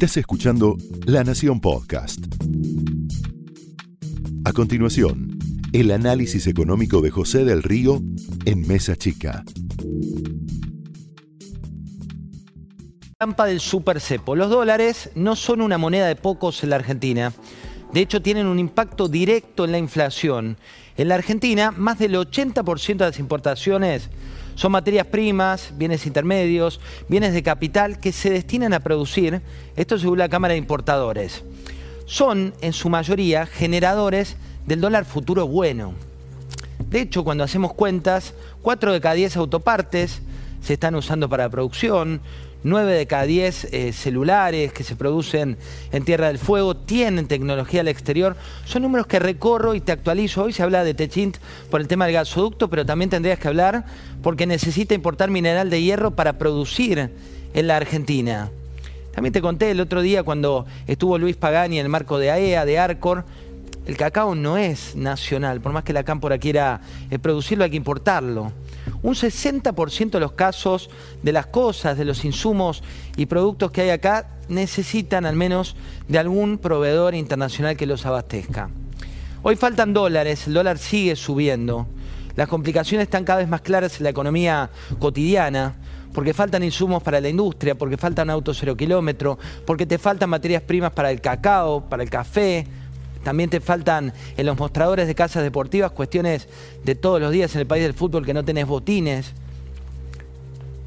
Estás escuchando La Nación Podcast. A continuación, el análisis económico de José del Río en Mesa Chica. Trampa del super cepo. Los dólares no son una moneda de pocos en la Argentina. De hecho, tienen un impacto directo en la inflación. En la Argentina, más del 80% de las importaciones son materias primas, bienes intermedios, bienes de capital que se destinan a producir, esto según la Cámara de Importadores. Son, en su mayoría, generadores del dólar futuro bueno. De hecho, cuando hacemos cuentas, 4 de cada 10 autopartes se están usando para producción, 9 de cada 10 eh, celulares que se producen en Tierra del Fuego tienen tecnología al exterior. Son números que recorro y te actualizo. Hoy se habla de Techint por el tema del gasoducto, pero también tendrías que hablar porque necesita importar mineral de hierro para producir en la Argentina. También te conté el otro día cuando estuvo Luis Pagani en el marco de AEA, e de Arcor, el cacao no es nacional, por más que la cámpora quiera eh, producirlo, hay que importarlo. Un 60% de los casos de las cosas, de los insumos y productos que hay acá necesitan al menos de algún proveedor internacional que los abastezca. Hoy faltan dólares, el dólar sigue subiendo. Las complicaciones están cada vez más claras en la economía cotidiana, porque faltan insumos para la industria, porque faltan autos cero kilómetro, porque te faltan materias primas para el cacao, para el café, también te faltan en los mostradores de casas deportivas cuestiones de todos los días en el país del fútbol que no tenés botines.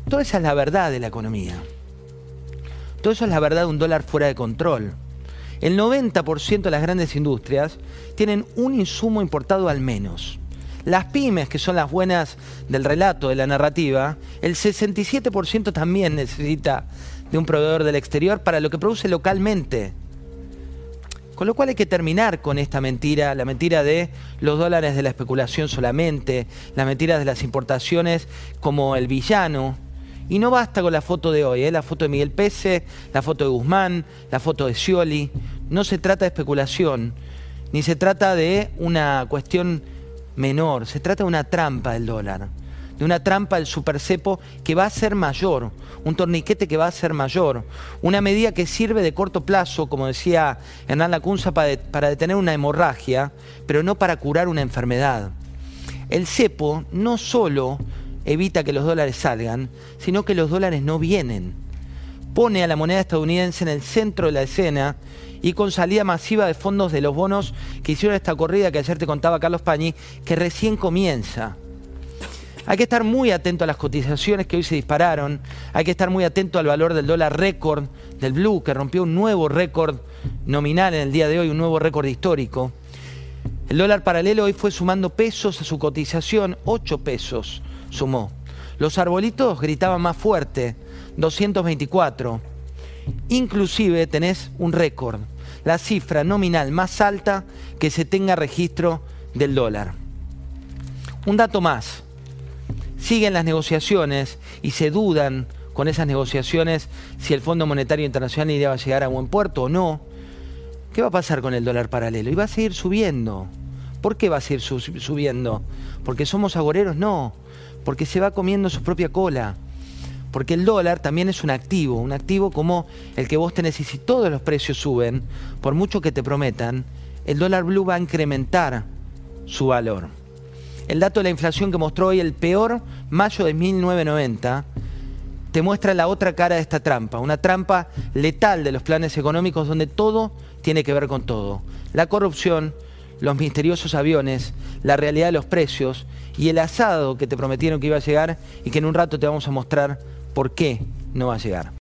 Toda esa es la verdad de la economía. Todo eso es la verdad de un dólar fuera de control. El 90% de las grandes industrias tienen un insumo importado al menos. Las pymes, que son las buenas del relato, de la narrativa, el 67% también necesita de un proveedor del exterior para lo que produce localmente. Con lo cual hay que terminar con esta mentira, la mentira de los dólares de la especulación solamente, las mentiras de las importaciones como el villano. Y no basta con la foto de hoy, ¿eh? la foto de Miguel Pese, la foto de Guzmán, la foto de Scioli. No se trata de especulación, ni se trata de una cuestión menor, se trata de una trampa del dólar de una trampa del supercepo que va a ser mayor, un torniquete que va a ser mayor, una medida que sirve de corto plazo, como decía Hernán Lacunza, para, para detener una hemorragia, pero no para curar una enfermedad. El cepo no solo evita que los dólares salgan, sino que los dólares no vienen. Pone a la moneda estadounidense en el centro de la escena y con salida masiva de fondos de los bonos que hicieron esta corrida que ayer te contaba Carlos Pañi, que recién comienza. Hay que estar muy atento a las cotizaciones que hoy se dispararon, hay que estar muy atento al valor del dólar récord del blue, que rompió un nuevo récord nominal en el día de hoy, un nuevo récord histórico. El dólar paralelo hoy fue sumando pesos a su cotización, 8 pesos sumó. Los arbolitos gritaban más fuerte, 224. Inclusive tenés un récord, la cifra nominal más alta que se tenga registro del dólar. Un dato más, siguen las negociaciones y se dudan con esas negociaciones si el Fondo Monetario Internacional iba a llegar a buen puerto o no. ¿Qué va a pasar con el dólar paralelo? Y va a seguir subiendo. ¿Por qué va a seguir subiendo? ¿Porque somos agoreros? No. Porque se va comiendo su propia cola. Porque el dólar también es un activo, un activo como el que vos tenés y si todos los precios suben, por mucho que te prometan, el dólar blue va a incrementar su valor el dato de la inflación que mostró hoy el peor mayo de 1990 te muestra la otra cara de esta trampa, una trampa letal de los planes económicos donde todo tiene que ver con todo. La corrupción, los misteriosos aviones, la realidad de los precios y el asado que te prometieron que iba a llegar y que en un rato te vamos a mostrar por qué no va a llegar.